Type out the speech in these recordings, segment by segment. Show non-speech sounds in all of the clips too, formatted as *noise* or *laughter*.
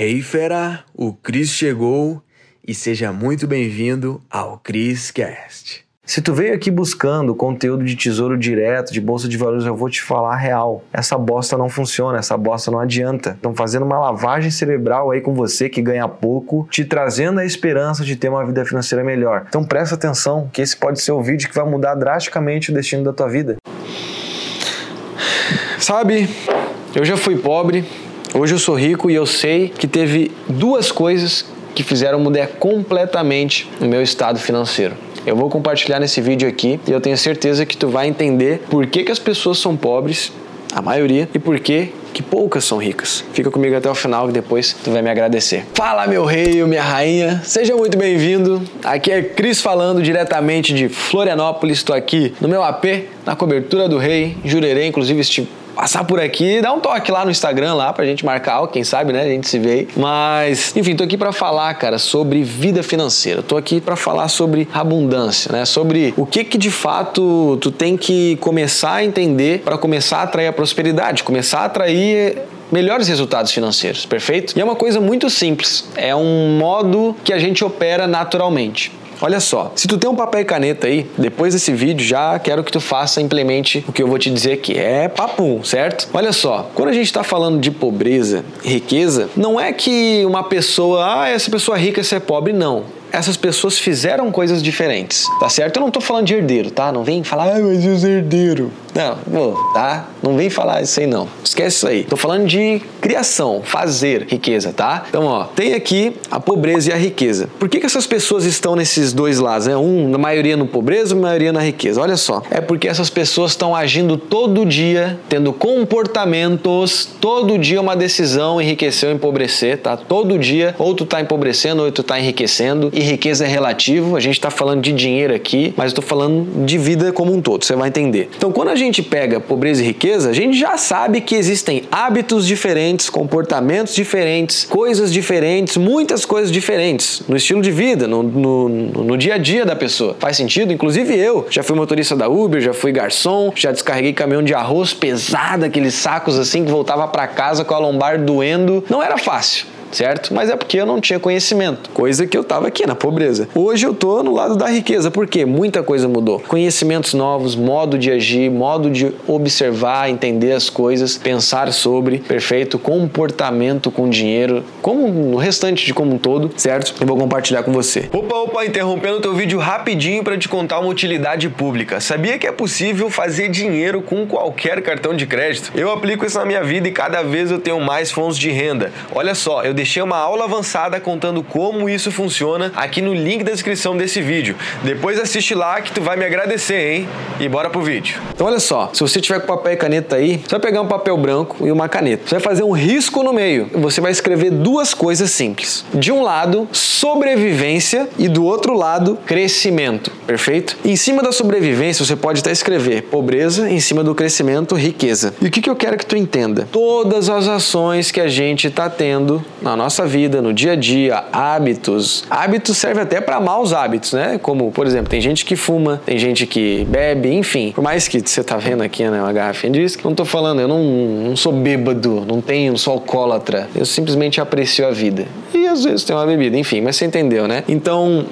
Hey fera, o Cris chegou e seja muito bem-vindo ao Cris Cast. Se tu veio aqui buscando conteúdo de tesouro direto, de bolsa de valores, eu vou te falar a real. Essa bosta não funciona, essa bosta não adianta. Estão fazendo uma lavagem cerebral aí com você que ganha pouco, te trazendo a esperança de ter uma vida financeira melhor. Então presta atenção, que esse pode ser o vídeo que vai mudar drasticamente o destino da tua vida. Sabe, eu já fui pobre, Hoje eu sou rico e eu sei que teve duas coisas que fizeram mudar completamente o meu estado financeiro. Eu vou compartilhar nesse vídeo aqui e eu tenho certeza que tu vai entender por que, que as pessoas são pobres, a maioria, e por que que poucas são ricas. Fica comigo até o final que depois tu vai me agradecer. Fala meu rei, minha rainha, seja muito bem-vindo. Aqui é Cris falando diretamente de Florianópolis. Estou aqui no meu AP, na cobertura do rei, Jurerê, inclusive estive passar por aqui, dá um toque lá no Instagram lá pra gente marcar, quem sabe, né? A gente se vê. Mas, enfim, tô aqui para falar, cara, sobre vida financeira. Tô aqui para falar sobre abundância, né? Sobre o que que de fato tu tem que começar a entender para começar a atrair a prosperidade, começar a atrair melhores resultados financeiros, perfeito? E é uma coisa muito simples, é um modo que a gente opera naturalmente. Olha só, se tu tem um papel e caneta aí, depois desse vídeo já quero que tu faça, implemente o que eu vou te dizer aqui. É papum, certo? Olha só, quando a gente está falando de pobreza, riqueza, não é que uma pessoa, ah, essa pessoa rica, essa é pobre, não essas pessoas fizeram coisas diferentes, tá certo? Eu não tô falando de herdeiro, tá? Não vem falar, ah, mas os herdeiro. Não, tá? Não vem falar isso aí não. Esquece isso aí. Tô falando de criação, fazer riqueza, tá? Então, ó, tem aqui a pobreza e a riqueza. Por que, que essas pessoas estão nesses dois lados, né? Um, na maioria no pobreza, a maioria na riqueza. Olha só. É porque essas pessoas estão agindo todo dia, tendo comportamentos, todo dia uma decisão enriquecer ou empobrecer, tá? Todo dia, ou tu tá empobrecendo ou tu tá enriquecendo e riqueza é relativo. A gente está falando de dinheiro aqui, mas estou falando de vida como um todo. Você vai entender. Então, quando a gente pega pobreza e riqueza, a gente já sabe que existem hábitos diferentes, comportamentos diferentes, coisas diferentes, muitas coisas diferentes no estilo de vida, no, no, no dia a dia da pessoa. Faz sentido? Inclusive eu já fui motorista da Uber, já fui garçom, já descarreguei caminhão de arroz pesado, aqueles sacos assim que voltava para casa com a lombar doendo. Não era fácil certo? Mas é porque eu não tinha conhecimento, coisa que eu estava aqui na pobreza. Hoje eu tô no lado da riqueza, porque muita coisa mudou. Conhecimentos novos, modo de agir, modo de observar, entender as coisas, pensar sobre, perfeito, comportamento com dinheiro, como no restante de como um todo, certo? Eu vou compartilhar com você. Opa, opa, interrompendo teu vídeo rapidinho para te contar uma utilidade pública. Sabia que é possível fazer dinheiro com qualquer cartão de crédito? Eu aplico isso na minha vida e cada vez eu tenho mais fontes de renda. Olha só, eu deixei uma aula avançada contando como isso funciona aqui no link da descrição desse vídeo. Depois assiste lá que tu vai me agradecer, hein? E bora pro vídeo. Então olha só, se você tiver com papel e caneta aí, você vai pegar um papel branco e uma caneta. Você vai fazer um risco no meio. Você vai escrever duas coisas simples. De um lado, sobrevivência e do outro lado, crescimento. Perfeito? Em cima da sobrevivência, você pode até escrever pobreza, em cima do crescimento, riqueza. E o que, que eu quero que tu entenda? Todas as ações que a gente está tendo na nossa vida, no dia a dia, hábitos. Hábitos serve até para maus hábitos, né? Como, por exemplo, tem gente que fuma, tem gente que bebe, enfim. Por mais que você tá vendo aqui, né, uma garrafinha de uísque, não tô falando, eu não, não sou bêbado, não tenho, não sou alcoólatra. Eu simplesmente aprecio a vida. E às vezes tem uma bebida, enfim, mas você entendeu, né? Então,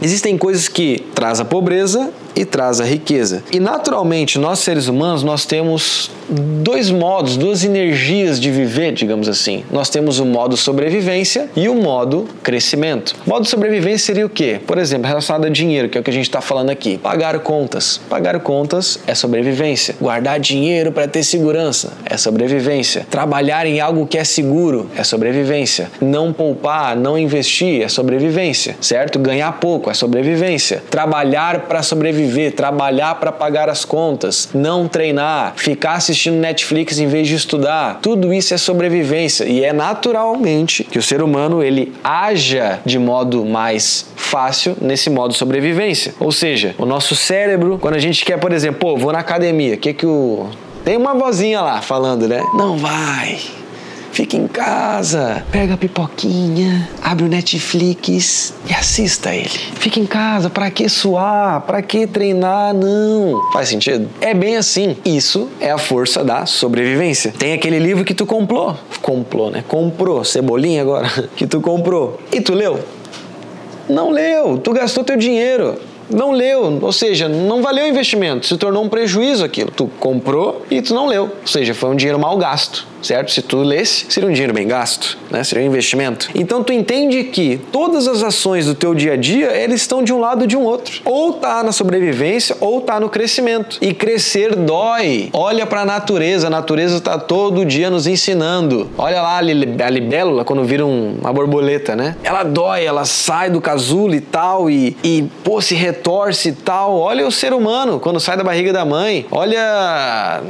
existem coisas que traz a pobreza e traz a riqueza. E naturalmente, nós seres humanos, nós temos dois modos, duas energias de viver, digamos assim. Nós temos o modo sobrevivência e o modo crescimento. O modo sobrevivência seria o quê? Por exemplo, relacionado a dinheiro, que é o que a gente está falando aqui. Pagar contas. Pagar contas é sobrevivência. Guardar dinheiro para ter segurança é sobrevivência. Trabalhar em algo que é seguro é sobrevivência. Não poupar, não investir é sobrevivência, certo? Ganhar pouco é sobrevivência. Trabalhar para sobreviver viver, trabalhar para pagar as contas, não treinar, ficar assistindo Netflix em vez de estudar. Tudo isso é sobrevivência e é naturalmente que o ser humano ele haja de modo mais fácil nesse modo sobrevivência. Ou seja, o nosso cérebro, quando a gente quer, por exemplo, pô, vou na academia, o que que o tem uma vozinha lá falando, né? Não vai Fica em casa, pega a pipoquinha, abre o Netflix e assista ele. Fica em casa, para que suar? Para que treinar? Não. Faz sentido? É bem assim. Isso é a força da sobrevivência. Tem aquele livro que tu comprou, comprou, né? Comprou, cebolinha agora, *laughs* que tu comprou. E tu leu? Não leu, tu gastou teu dinheiro não leu, ou seja, não valeu o investimento, se tornou um prejuízo aquilo. Tu comprou e tu não leu, ou seja, foi um dinheiro mal gasto certo? Se tu lesse, seria um dinheiro bem gasto, né? Seria um investimento. Então tu entende que todas as ações do teu dia a dia, eles estão de um lado ou de um outro. Ou tá na sobrevivência ou tá no crescimento. E crescer dói. Olha para a natureza, a natureza está todo dia nos ensinando. Olha lá a libélula quando vira uma borboleta, né? Ela dói, ela sai do casulo e tal e, e pô, se retorce e tal. Olha o ser humano quando sai da barriga da mãe. Olha,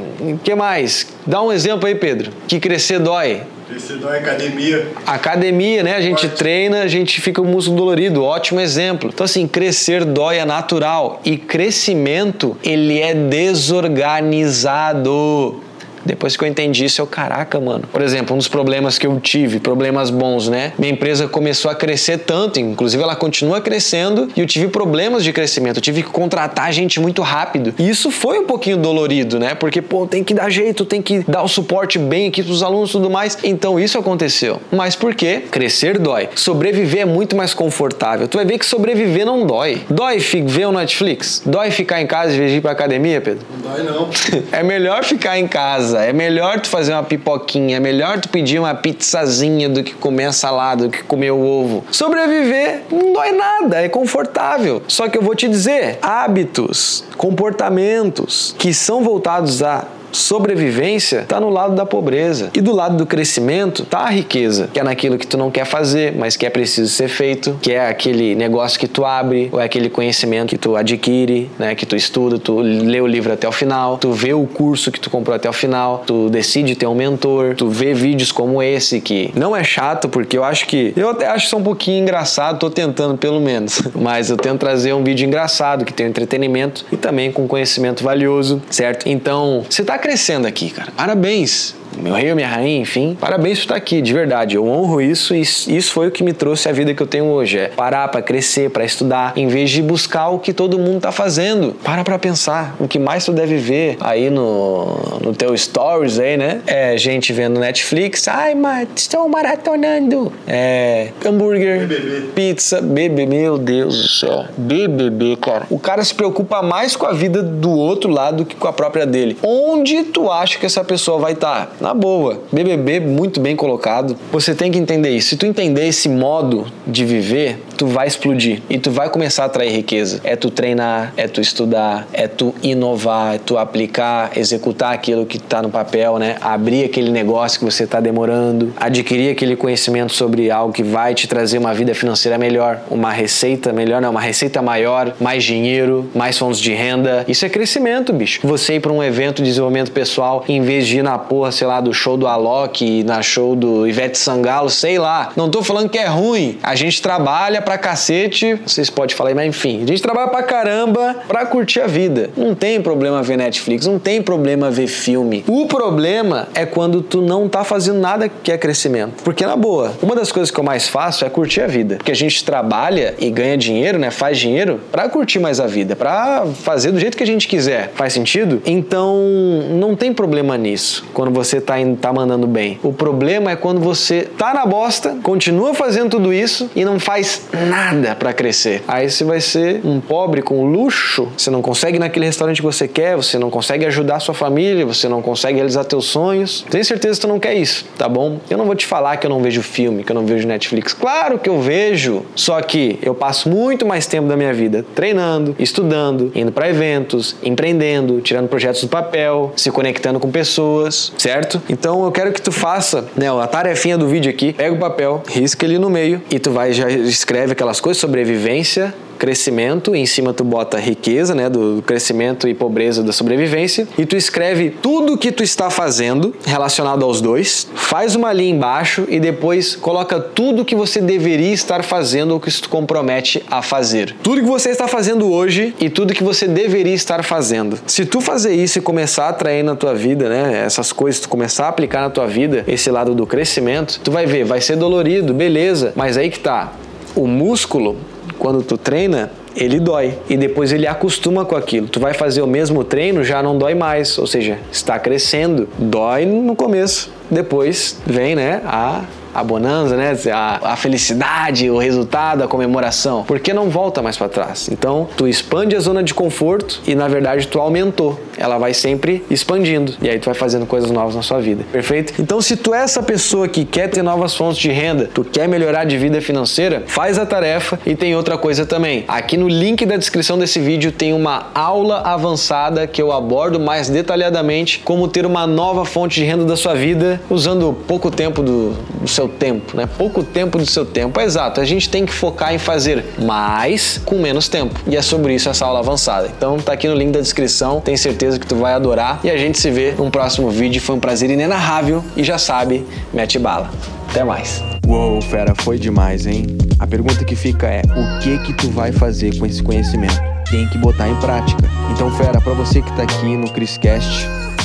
que mais? Dá um exemplo aí, Pedro que crescer dói. Crescer dói academia. Academia, né? A gente Forte. treina, a gente fica o músculo dolorido. Ótimo exemplo. Então, assim, crescer dói é natural. E crescimento, ele é desorganizado. Depois que eu entendi isso, eu, caraca, mano. Por exemplo, um dos problemas que eu tive, problemas bons, né? Minha empresa começou a crescer tanto, inclusive ela continua crescendo, e eu tive problemas de crescimento. Eu tive que contratar gente muito rápido. E isso foi um pouquinho dolorido, né? Porque, pô, tem que dar jeito, tem que dar o suporte bem aqui pros alunos e tudo mais. Então isso aconteceu. Mas por quê? Crescer dói. Sobreviver é muito mais confortável. Tu vai ver que sobreviver não dói. Dói ver o Netflix? Dói ficar em casa e vir pra academia, Pedro? Não dói, não. *laughs* é melhor ficar em casa casa. É melhor tu fazer uma pipoquinha, é melhor tu pedir uma pizzazinha do que comer salada, do que comer o ovo. Sobreviver não dói nada, é confortável. Só que eu vou te dizer, hábitos, comportamentos que são voltados a sobrevivência está no lado da pobreza. E do lado do crescimento está a riqueza, que é naquilo que tu não quer fazer, mas que é preciso ser feito, que é aquele negócio que tu abre, ou é aquele conhecimento que tu adquire, né, que tu estuda, tu lê o livro até o final, tu vê o curso que tu comprou até o final, tu decide ter um mentor, tu vê vídeos como esse que não é chato, porque eu acho que eu até acho só um pouquinho engraçado, tô tentando pelo menos, *laughs* mas eu tento trazer um vídeo engraçado que tem entretenimento e também com conhecimento valioso, certo? Então, você tá crescendo aqui, cara. Parabéns meu rei ou minha rainha, enfim. Parabéns por estar aqui, de verdade. Eu honro isso e isso foi o que me trouxe a vida que eu tenho hoje. É parar para crescer, para estudar, em vez de buscar o que todo mundo tá fazendo. Para para pensar. O que mais tu deve ver aí no, no teu stories aí, né? É gente vendo Netflix. Ai, mas estou maratonando. É hambúrguer, BBB. pizza, bebê, meu Deus do céu. BBB, cara. O cara se preocupa mais com a vida do outro lado que com a própria dele. Onde tu acha que essa pessoa vai estar? Tá? Na boa. BBB muito bem colocado. Você tem que entender isso. Se tu entender esse modo de viver, tu vai explodir e tu vai começar a atrair riqueza. É tu treinar, é tu estudar, é tu inovar, é tu aplicar, executar aquilo que está no papel, né? Abrir aquele negócio que você está demorando, adquirir aquele conhecimento sobre algo que vai te trazer uma vida financeira melhor, uma receita melhor, não, uma receita maior, mais dinheiro, mais fontes de renda. Isso é crescimento, bicho. Você ir para um evento de desenvolvimento pessoal em vez de ir na porra, sei lá, lá, do show do Alok, na show do Ivete Sangalo, sei lá. Não tô falando que é ruim. A gente trabalha pra cacete, vocês podem falar, mas enfim, a gente trabalha pra caramba pra curtir a vida. Não tem problema ver Netflix, não tem problema ver filme. O problema é quando tu não tá fazendo nada que é crescimento. Porque na boa, uma das coisas que eu mais faço é curtir a vida. Porque a gente trabalha e ganha dinheiro, né? Faz dinheiro pra curtir mais a vida, pra fazer do jeito que a gente quiser. Faz sentido? Então, não tem problema nisso. Quando você tá, indo, tá mandando bem. O problema é quando você tá na bosta, continua fazendo tudo isso e não faz nada para crescer. Aí você vai ser um pobre com luxo, você não consegue ir naquele restaurante que você quer, você não consegue ajudar sua família, você não consegue realizar teus sonhos. Tenho certeza que tu não quer isso, tá bom? Eu não vou te falar que eu não vejo filme, que eu não vejo Netflix. Claro que eu vejo, só que eu passo muito mais tempo da minha vida treinando, estudando, indo para eventos, empreendendo, tirando projetos do papel, se conectando com pessoas, certo? Certo? Então eu quero que tu faça, né, a tarefinha do vídeo aqui, pega o papel, risca ele no meio e tu vai já escreve aquelas coisas, sobrevivência, crescimento, em cima tu bota riqueza, né, do crescimento e pobreza da sobrevivência, e tu escreve tudo que tu está fazendo relacionado aos dois, faz uma linha embaixo e depois coloca tudo que você deveria estar fazendo ou que tu compromete a fazer. Tudo que você está fazendo hoje e tudo que você deveria estar fazendo. Se tu fazer isso e começar a atrair na tua vida, né, essas coisas, tu começar a aplicar na tua vida esse lado do crescimento, tu vai ver, vai ser dolorido, beleza, mas aí que tá. O músculo, quando tu treina, ele dói e depois ele acostuma com aquilo. Tu vai fazer o mesmo treino, já não dói mais, ou seja, está crescendo. Dói no começo, depois vem, né, a a bonança, né? A, a, felicidade, o resultado, a comemoração. Porque não volta mais para trás. Então, tu expande a zona de conforto e na verdade tu aumentou. Ela vai sempre expandindo e aí tu vai fazendo coisas novas na sua vida. Perfeito? Então, se tu é essa pessoa que quer ter novas fontes de renda, tu quer melhorar de vida financeira, faz a tarefa e tem outra coisa também. Aqui no link da descrição desse vídeo tem uma aula avançada que eu abordo mais detalhadamente como ter uma nova fonte de renda da sua vida usando pouco tempo do, do seu tempo, né? Pouco tempo do seu tempo. É exato, a gente tem que focar em fazer mais com menos tempo. E é sobre isso essa aula avançada. Então tá aqui no link da descrição, tenho certeza que tu vai adorar e a gente se vê num próximo vídeo. Foi um prazer inenarrável e já sabe, mete bala. Até mais. Uou, fera, foi demais, hein? A pergunta que fica é: o que que tu vai fazer com esse conhecimento? Tem que botar em prática. Então, fera, para você que tá aqui no Criscast,